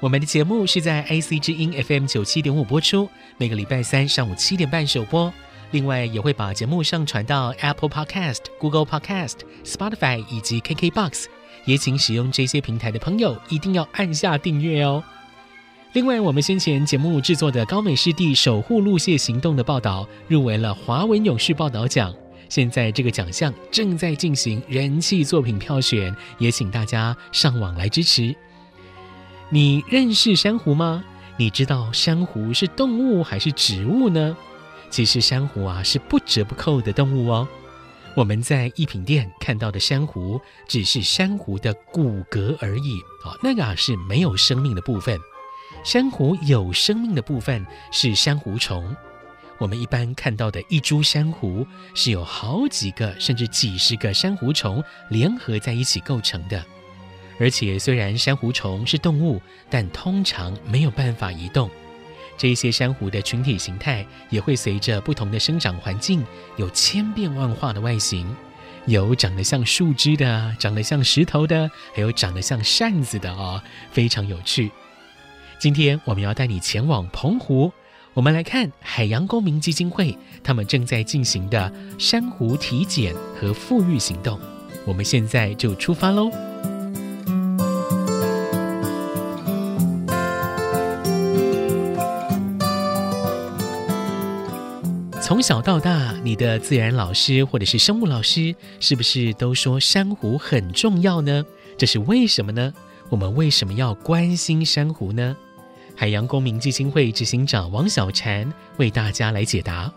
我们的节目是在 IC 之音 FM 九七点五播出，每个礼拜三上午七点半首播。另外，也会把节目上传到 Apple Podcast、Google Podcast、Spotify 以及 KKBox。也请使用这些平台的朋友一定要按下订阅哦。另外，我们先前节目制作的高美湿地守护陆蟹行动的报道入围了华文永续报道奖。现在这个奖项正在进行人气作品票选，也请大家上网来支持。你认识珊瑚吗？你知道珊瑚是动物还是植物呢？其实珊瑚啊是不折不扣的动物哦。我们在一品店看到的珊瑚只是珊瑚的骨骼而已哦，那个啊是没有生命的部分。珊瑚有生命的部分是珊瑚虫，我们一般看到的一株珊瑚是有好几个甚至几十个珊瑚虫联合在一起构成的。而且虽然珊瑚虫是动物，但通常没有办法移动。这些珊瑚的群体形态也会随着不同的生长环境有千变万化的外形，有长得像树枝的，长得像石头的，还有长得像扇子的哦，非常有趣。今天我们要带你前往澎湖，我们来看海洋公民基金会他们正在进行的珊瑚体检和复育行动。我们现在就出发喽！从小到大，你的自然老师或者是生物老师，是不是都说珊瑚很重要呢？这是为什么呢？我们为什么要关心珊瑚呢？海洋公民基金会执行长王小婵为大家来解答。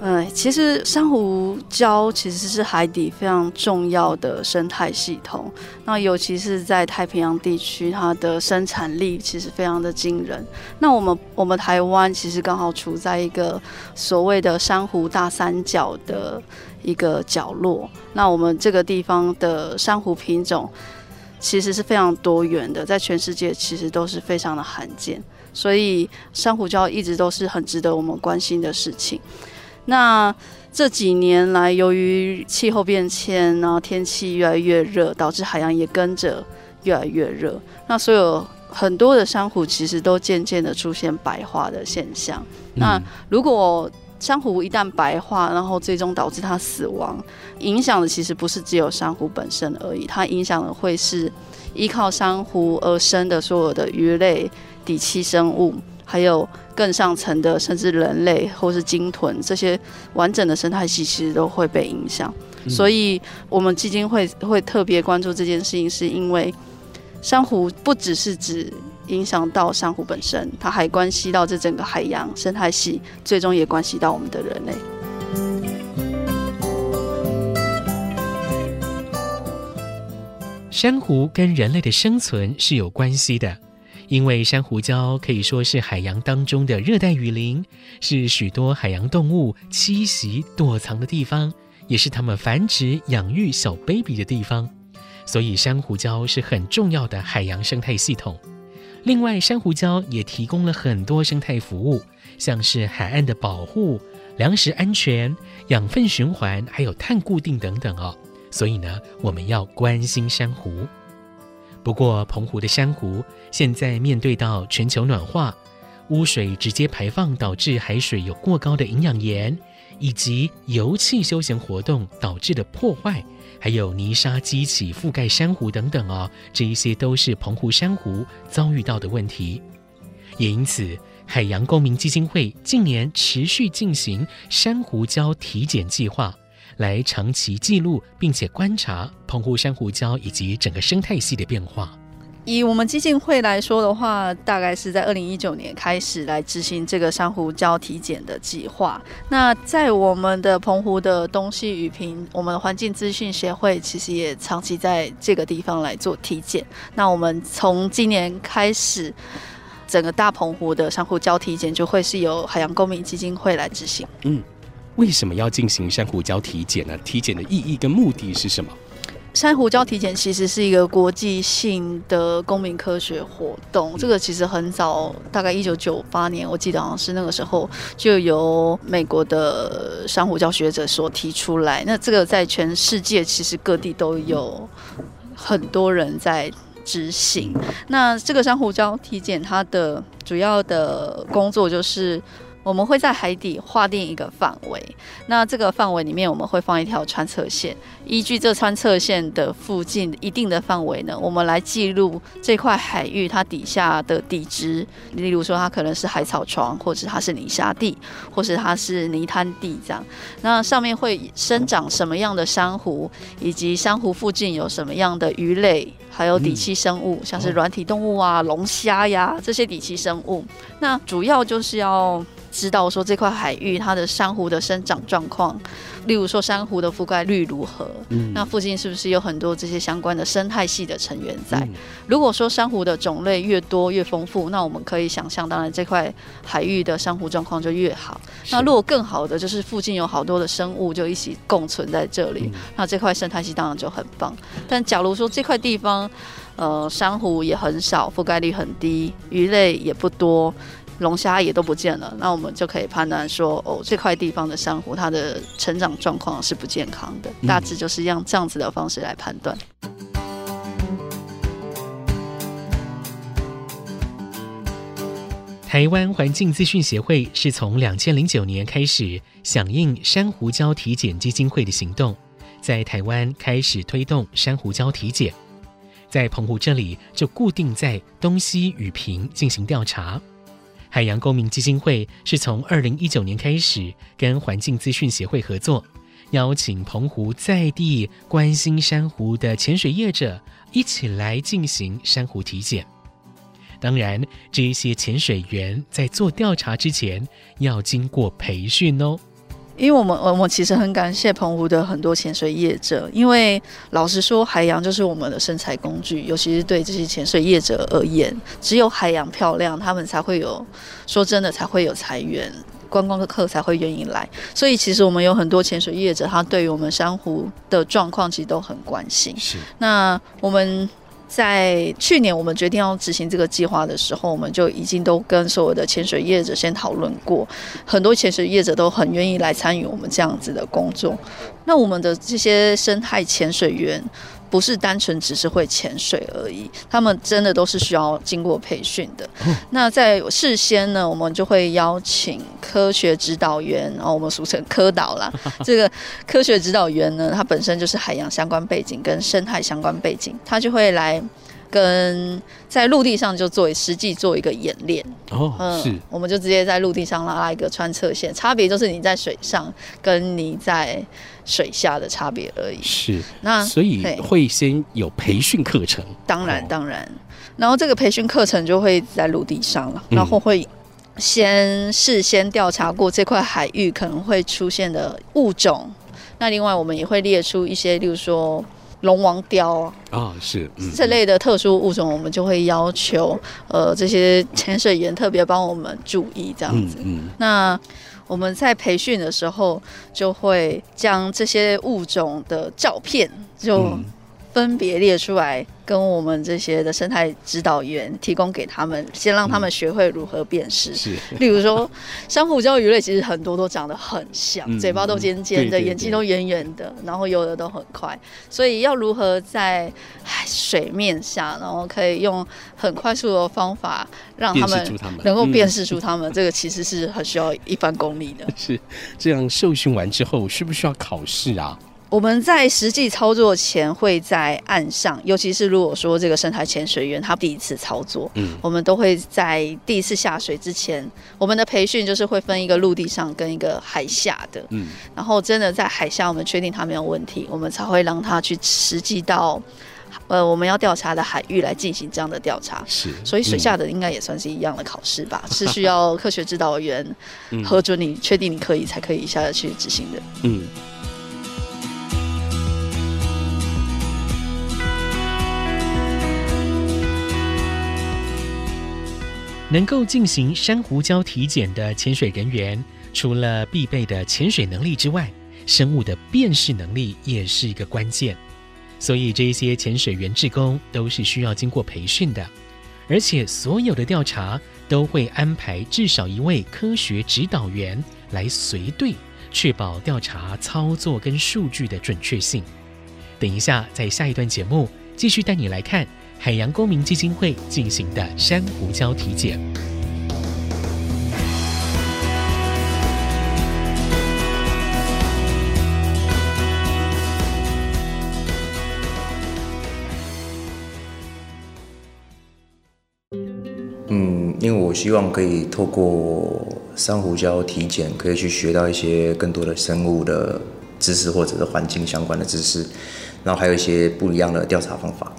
呃，其实珊瑚礁其实是海底非常重要的生态系统，那尤其是在太平洋地区，它的生产力其实非常的惊人。那我们我们台湾其实刚好处在一个所谓的珊瑚大三角的一个角落，那我们这个地方的珊瑚品种。其实是非常多元的，在全世界其实都是非常的罕见，所以珊瑚礁一直都是很值得我们关心的事情。那这几年来，由于气候变迁，然后天气越来越热，导致海洋也跟着越来越热。那所有很多的珊瑚其实都渐渐的出现白化的现象。嗯、那如果珊瑚一旦白化，然后最终导致它死亡，影响的其实不是只有珊瑚本身而已，它影响的会是依靠珊瑚而生的所有的鱼类、底栖生物，还有更上层的甚至人类或是鲸豚这些完整的生态系，其实都会被影响。嗯、所以，我们基金会会特别关注这件事情，是因为珊瑚不只是指。影响到珊瑚本身，它还关系到这整个海洋生态系，最终也关系到我们的人类。珊瑚跟人类的生存是有关系的，因为珊瑚礁可以说是海洋当中的热带雨林，是许多海洋动物栖息躲藏的地方，也是它们繁殖养育小 baby 的地方，所以珊瑚礁是很重要的海洋生态系统。另外，珊瑚礁也提供了很多生态服务，像是海岸的保护、粮食安全、养分循环，还有碳固定等等哦。所以呢，我们要关心珊瑚。不过，澎湖的珊瑚现在面对到全球暖化、污水直接排放导致海水有过高的营养盐，以及油气休闲活动导致的破坏。还有泥沙激起覆盖珊瑚等等哦，这一些都是澎湖珊瑚遭遇到的问题。也因此，海洋公民基金会近年持续进行珊瑚礁体检计划，来长期记录并且观察澎湖珊瑚礁以及整个生态系的变化。以我们基金会来说的话，大概是在二零一九年开始来执行这个珊瑚礁体检的计划。那在我们的澎湖的东西屿平，我们的环境资讯协会其实也长期在这个地方来做体检。那我们从今年开始，整个大澎湖的珊瑚礁体检就会是由海洋公民基金会来执行。嗯，为什么要进行珊瑚礁体检呢？体检的意义跟目的是什么？珊瑚礁体检其实是一个国际性的公民科学活动，这个其实很早，大概一九九八年，我记得好像是那个时候就由美国的珊瑚礁学者所提出来。那这个在全世界其实各地都有很多人在执行。那这个珊瑚礁体检它的主要的工作就是。我们会在海底划定一个范围，那这个范围里面我们会放一条穿测线，依据这穿测线的附近一定的范围呢，我们来记录这块海域它底下的地质，例如说它可能是海草床，或者它是泥沙地，或是它是泥滩地这样。那上面会生长什么样的珊瑚，以及珊瑚附近有什么样的鱼类，还有底栖生物，像是软体动物啊、龙虾呀这些底栖生物。那主要就是要。知道说这块海域它的珊瑚的生长状况，例如说珊瑚的覆盖率如何，嗯，那附近是不是有很多这些相关的生态系的成员在？嗯、如果说珊瑚的种类越多越丰富，那我们可以想象，当然这块海域的珊瑚状况就越好。那如果更好的就是附近有好多的生物就一起共存在这里，嗯、那这块生态系当然就很棒。但假如说这块地方，呃，珊瑚也很少，覆盖率很低，鱼类也不多。龙虾也都不见了，那我们就可以判断说，哦，这块地方的珊瑚它的成长状况是不健康的，大致就是用这样子的方式来判断。台湾环境资讯协会是从两千零九年开始响应珊瑚礁体检基金会的行动，在台湾开始推动珊瑚礁体检，在澎湖这里就固定在东西屿平进行调查。海洋公民基金会是从二零一九年开始跟环境资讯协会合作，邀请澎湖在地关心珊瑚的潜水业者一起来进行珊瑚体检。当然，这些潜水员在做调查之前要经过培训哦。因为我们我们其实很感谢澎湖的很多潜水业者，因为老实说，海洋就是我们的生财工具，尤其是对这些潜水业者而言，只有海洋漂亮，他们才会有，说真的才会有财源，观光的客才会愿意来。所以其实我们有很多潜水业者，他对于我们珊瑚的状况其实都很关心。是，那我们。在去年我们决定要执行这个计划的时候，我们就已经都跟所有的潜水业者先讨论过，很多潜水业者都很愿意来参与我们这样子的工作。那我们的这些生态潜水员。不是单纯只是会潜水而已，他们真的都是需要经过培训的。嗯、那在事先呢，我们就会邀请科学指导员，然后我们俗称科导啦。这个科学指导员呢，他本身就是海洋相关背景跟生态相关背景，他就会来。跟在陆地上就做实际做一个演练。哦，嗯，是，我们就直接在陆地上拉拉一个穿测线，差别就是你在水上跟你在水下的差别而已。是，那所以会先有培训课程，当然当然，然后这个培训课程就会在陆地上了，然后会先事先调查过这块海域可能会出现的物种，那另外我们也会列出一些，例如说。龙王雕啊，哦，是、嗯、这类的特殊物种，我们就会要求呃这些潜水员特别帮我们注意这样子。嗯嗯、那我们在培训的时候，就会将这些物种的照片就、嗯。分别列出来，跟我们这些的生态指导员提供给他们，先让他们学会如何辨识。是，例如说，珊瑚礁鱼类其实很多都长得很像，嗯、嘴巴都尖尖的，眼睛都圆圆的，然后游的都很快。所以要如何在水面下，然后可以用很快速的方法让他们能够辨识出他们，这个其实是很需要一番功力的。是这样，受训完之后，需不需要考试啊？我们在实际操作前会在岸上，尤其是如果说这个深海潜水员他第一次操作，嗯，我们都会在第一次下水之前，我们的培训就是会分一个陆地上跟一个海下的，嗯，然后真的在海下我们确定他没有问题，我们才会让他去实际到。呃，我们要调查的海域来进行这样的调查，是，所以水下的应该也算是一样的考试吧？嗯、是需要科学指导员 核准你确定你可以才可以下去执行的。嗯。能够进行珊瑚礁体检的潜水人员，除了必备的潜水能力之外，生物的辨识能力也是一个关键。所以，这些潜水员志工都是需要经过培训的，而且所有的调查都会安排至少一位科学指导员来随队，确保调查操作跟数据的准确性。等一下，在下一段节目继续带你来看海洋公民基金会进行的珊瑚礁体检。嗯因为我希望可以透过珊瑚礁体检，可以去学到一些更多的生物的知识，或者是环境相关的知识，然后还有一些不一样的调查方法，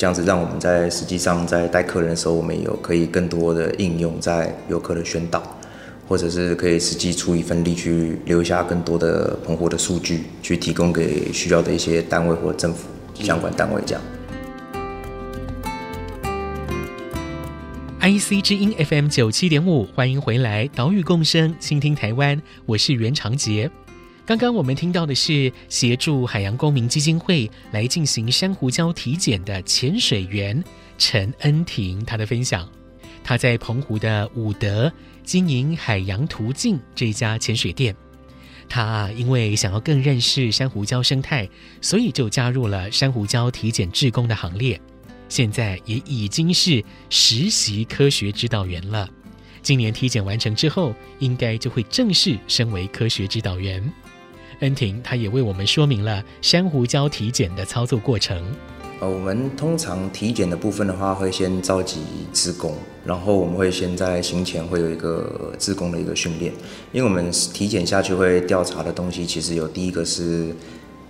这样子让我们在实际上在带客人的时候，我们有可以更多的应用在游客的宣导，或者是可以实际出一份力去留下更多的澎湖的数据，去提供给需要的一些单位或政府相关单位这样。IC 之音 FM 九七点五，欢迎回来，岛屿共生，倾听台湾，我是袁长杰。刚刚我们听到的是协助海洋公民基金会来进行珊瑚礁体检的潜水员陈恩婷，她的分享。她在澎湖的武德经营海洋途径这家潜水店。她啊，因为想要更认识珊瑚礁生态，所以就加入了珊瑚礁体检志工的行列。现在也已经是实习科学指导员了。今年体检完成之后，应该就会正式升为科学指导员。恩婷，他也为我们说明了珊瑚礁体检的操作过程。呃，我们通常体检的部分的话，会先召集志工，然后我们会先在行前会有一个志工的一个训练，因为我们体检下去会调查的东西，其实有第一个是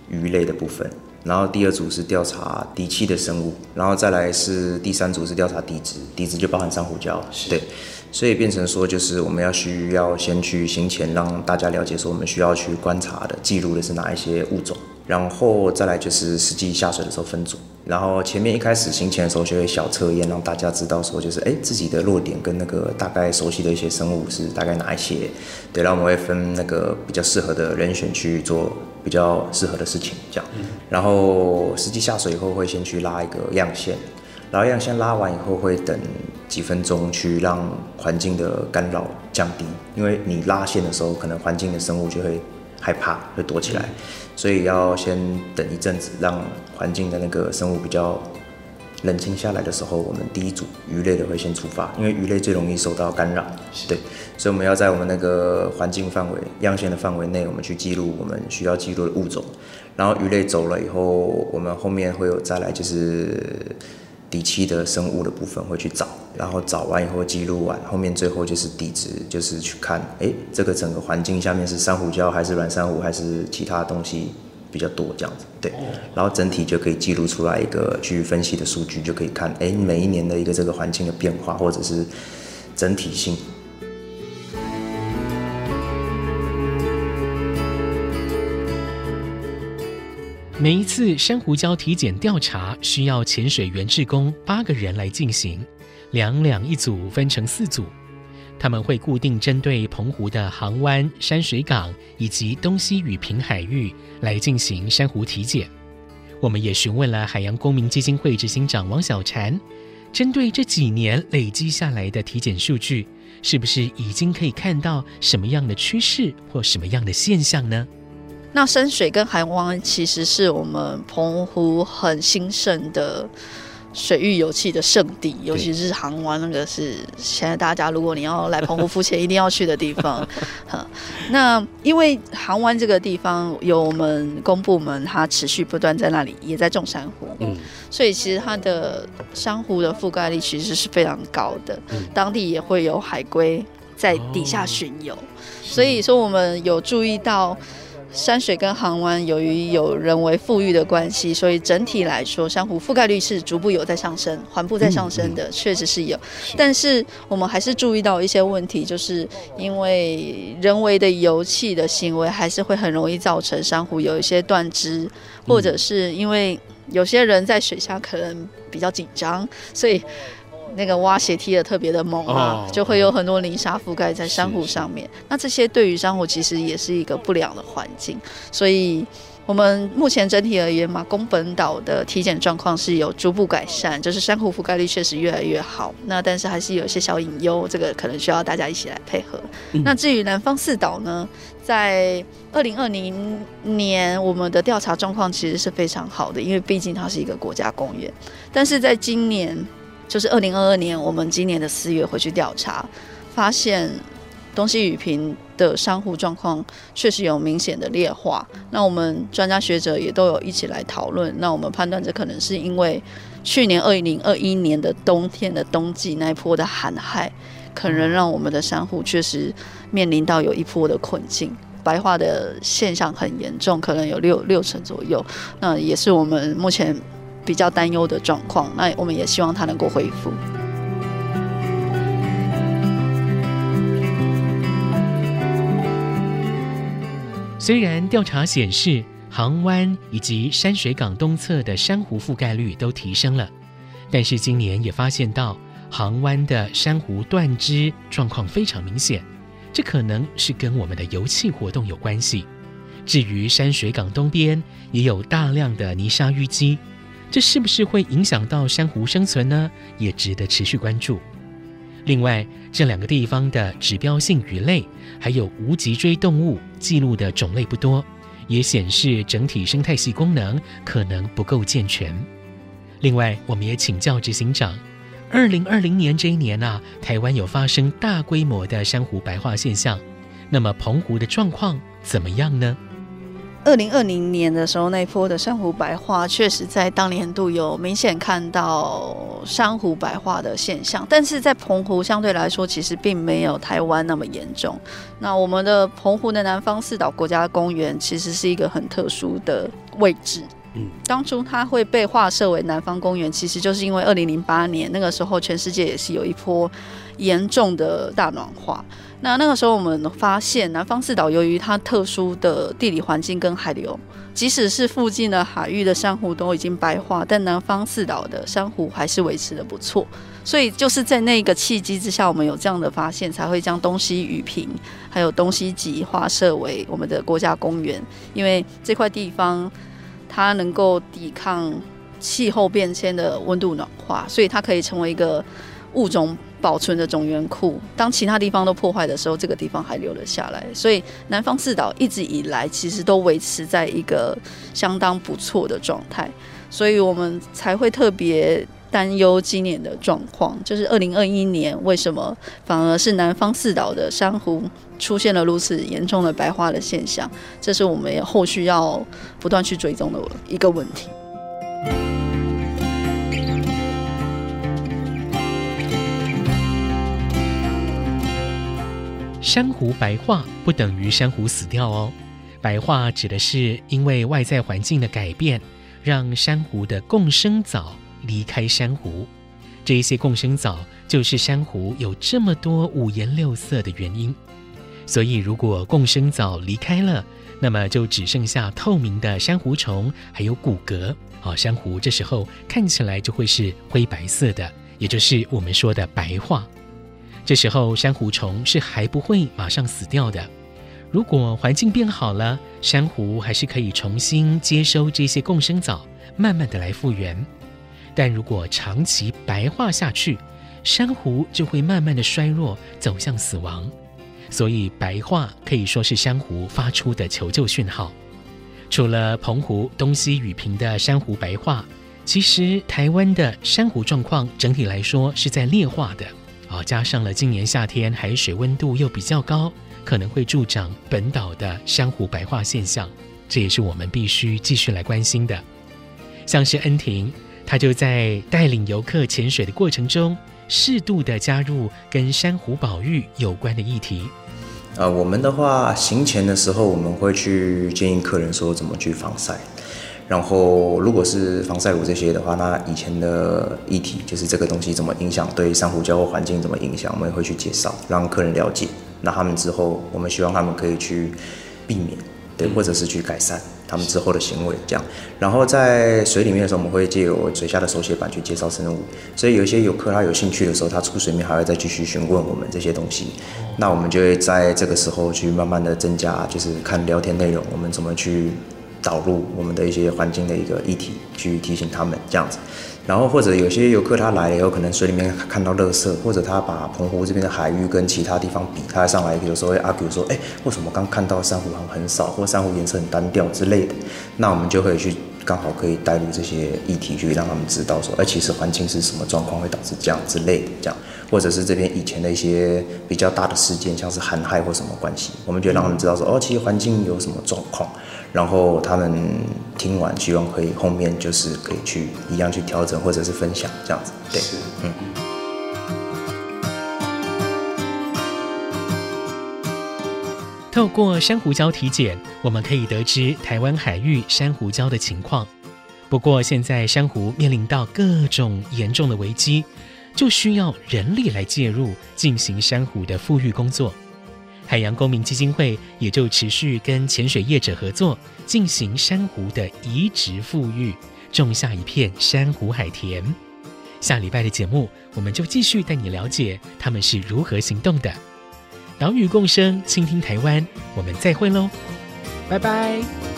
鱼类的部分。然后第二组是调查底栖的生物，然后再来是第三组是调查底质，底质就包含珊瑚礁，对，所以变成说就是我们要需要先去行前让大家了解说我们需要去观察的记录的是哪一些物种，然后再来就是实际下水的时候分组，然后前面一开始行前的时候就会小测验，让大家知道说就是哎自己的弱点跟那个大概熟悉的一些生物是大概哪一些，对，然后我们会分那个比较适合的人选去做。比较适合的事情，这样。然后实际下水以后，会先去拉一个样线，然后样线拉完以后，会等几分钟去让环境的干扰降低，因为你拉线的时候，可能环境的生物就会害怕，会躲起来，所以要先等一阵子，让环境的那个生物比较。冷清下来的时候，我们第一组鱼类的会先出发，因为鱼类最容易受到干扰，对，所以我们要在我们那个环境范围、样线的范围内，我们去记录我们需要记录的物种。然后鱼类走了以后，我们后面会有再来就是底漆的生物的部分会去找，然后找完以后记录完，后面最后就是底质，就是去看，哎，这个整个环境下面是珊瑚礁还是软珊瑚还是其他东西。比较多这样子，对，然后整体就可以记录出来一个去分析的数据，就可以看，哎，每一年的一个这个环境的变化，或者是整体性。每一次珊瑚礁体检调查需要潜水员志工八个人来进行，两两一组，分成四组。他们会固定针对澎湖的航湾、山水港以及东西屿平海域来进行珊瑚体检。我们也询问了海洋公民基金会执行长王小婵，针对这几年累积下来的体检数据，是不是已经可以看到什么样的趋势或什么样的现象呢？那深水跟海湾其实是我们澎湖很兴盛的。水域游憩的圣地，尤其是航湾，那个是现在大家如果你要来澎湖浮潜，一定要去的地方。那因为航湾这个地方有我们公部门，它持续不断在那里也在种珊瑚，嗯，所以其实它的珊瑚的覆盖率其实是非常高的，嗯，当地也会有海龟在底下巡游，哦，所以说我们有注意到。山水跟航湾由于有人为富裕的关系，所以整体来说，珊瑚覆盖率是逐步有在上升，缓步在上升的，确实是有。但是我们还是注意到一些问题，就是因为人为的油气的行为，还是会很容易造成珊瑚有一些断枝，或者是因为有些人在水下可能比较紧张，所以。那个挖斜梯的特别的猛啊，就会有很多泥沙覆盖在珊瑚上面。那这些对于珊瑚其实也是一个不良的环境。所以，我们目前整体而言，嘛，宫本岛的体检状况是有逐步改善，就是珊瑚覆盖率确实越来越好。那但是还是有一些小隐忧，这个可能需要大家一起来配合。那至于南方四岛呢，在二零二零年，我们的调查状况其实是非常好的，因为毕竟它是一个国家公园。但是在今年。就是二零二二年，我们今年的四月回去调查，发现东西雨平的商户状况确实有明显的劣化。那我们专家学者也都有一起来讨论。那我们判断这可能是因为去年二零二一年的冬天的冬季那一波的寒害，可能让我们的商户确实面临到有一波的困境，白化的现象很严重，可能有六六成左右。那也是我们目前。比较担忧的状况，那我们也希望它能够恢复。虽然调查显示航湾以及山水港东侧的珊瑚覆盖率都提升了，但是今年也发现到航湾的珊瑚断枝状况非常明显，这可能是跟我们的油气活动有关系。至于山水港东边也有大量的泥沙淤积。这是不是会影响到珊瑚生存呢？也值得持续关注。另外，这两个地方的指标性鱼类还有无脊椎动物记录的种类不多，也显示整体生态系功能可能不够健全。另外，我们也请教执行长，二零二零年这一年啊，台湾有发生大规模的珊瑚白化现象，那么澎湖的状况怎么样呢？二零二零年的时候，那波的珊瑚白化确实在当年度有明显看到珊瑚白化的现象，但是在澎湖相对来说，其实并没有台湾那么严重。那我们的澎湖的南方四岛国家公园其实是一个很特殊的位置。嗯，当初它会被划设为南方公园，其实就是因为二零零八年那个时候，全世界也是有一波严重的大暖化。那那个时候，我们发现南方四岛由于它特殊的地理环境跟海流，即使是附近的海域的珊瑚都已经白化，但南方四岛的珊瑚还是维持得不错。所以就是在那个契机之下，我们有这样的发现，才会将东西雨平还有东西极划设为我们的国家公园，因为这块地方它能够抵抗气候变迁的温度暖化，所以它可以成为一个物种。保存的种源库，当其他地方都破坏的时候，这个地方还留了下来。所以南方四岛一直以来其实都维持在一个相当不错的状态，所以我们才会特别担忧今年的状况，就是二零二一年为什么反而是南方四岛的珊瑚出现了如此严重的白化的现象？这是我们也后续要不断去追踪的一个问题。珊瑚白化不等于珊瑚死掉哦，白化指的是因为外在环境的改变，让珊瑚的共生藻离开珊瑚。这一些共生藻就是珊瑚有这么多五颜六色的原因。所以，如果共生藻离开了，那么就只剩下透明的珊瑚虫还有骨骼。好，珊瑚这时候看起来就会是灰白色的，也就是我们说的白化。这时候，珊瑚虫是还不会马上死掉的。如果环境变好了，珊瑚还是可以重新接收这些共生藻，慢慢的来复原。但如果长期白化下去，珊瑚就会慢慢的衰弱，走向死亡。所以，白化可以说是珊瑚发出的求救讯号。除了澎湖东西雨平的珊瑚白化，其实台湾的珊瑚状况整体来说是在劣化的啊，加上了今年夏天海水温度又比较高，可能会助长本岛的珊瑚白化现象，这也是我们必须继续来关心的。像是恩婷，她就在带领游客潜水的过程中，适度的加入跟珊瑚保育有关的议题。呃，我们的话行前的时候，我们会去建议客人说怎么去防晒。然后，如果是防晒乳这些的话，那以前的议题就是这个东西怎么影响对珊瑚礁或环境怎么影响，我们也会去介绍，让客人了解。那他们之后，我们希望他们可以去避免，对，或者是去改善他们之后的行为，这样。然后在水里面的时候，我们会借由水下的手写板去介绍生物。所以有一些游客他有兴趣的时候，他出水面还会再继续询问我们这些东西。那我们就会在这个时候去慢慢的增加，就是看聊天内容，我们怎么去。导入我们的一些环境的一个议题，去提醒他们这样子，然后或者有些游客他来了以后，可能水里面看到垃圾，或者他把澎湖这边的海域跟其他地方比，他上来有时候会 argue 说，哎，为什么刚看到珊瑚很很少，或珊瑚颜色很单调之类的，那我们就会去。刚好可以带入这些议题，去让他们知道说，哎，其实环境是什么状况会导致这样之类的，这样，或者是这边以前的一些比较大的事件，像是寒害或什么关系，我们就让他们知道说，哦，其实环境有什么状况，然后他们听完，希望可以后面就是可以去一样去调整或者是分享这样子，对，嗯。透过珊瑚礁体检，我们可以得知台湾海域珊瑚礁的情况。不过，现在珊瑚面临到各种严重的危机，就需要人力来介入进行珊瑚的复育工作。海洋公民基金会也就持续跟潜水业者合作，进行珊瑚的移植复育，种下一片珊瑚海田。下礼拜的节目，我们就继续带你了解他们是如何行动的。岛屿共生，倾听台湾，我们再会喽，拜拜。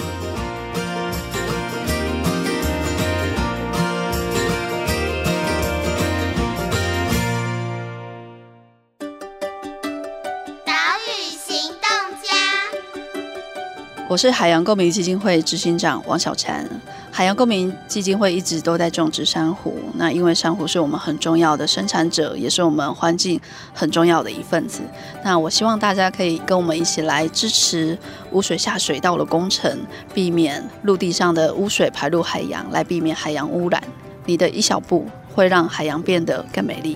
我是海洋公民基金会执行长王小婵。海洋公民基金会一直都在种植珊瑚，那因为珊瑚是我们很重要的生产者，也是我们环境很重要的一份子。那我希望大家可以跟我们一起来支持污水下水道的工程，避免陆地上的污水排入海洋，来避免海洋污染。你的一小步会让海洋变得更美丽。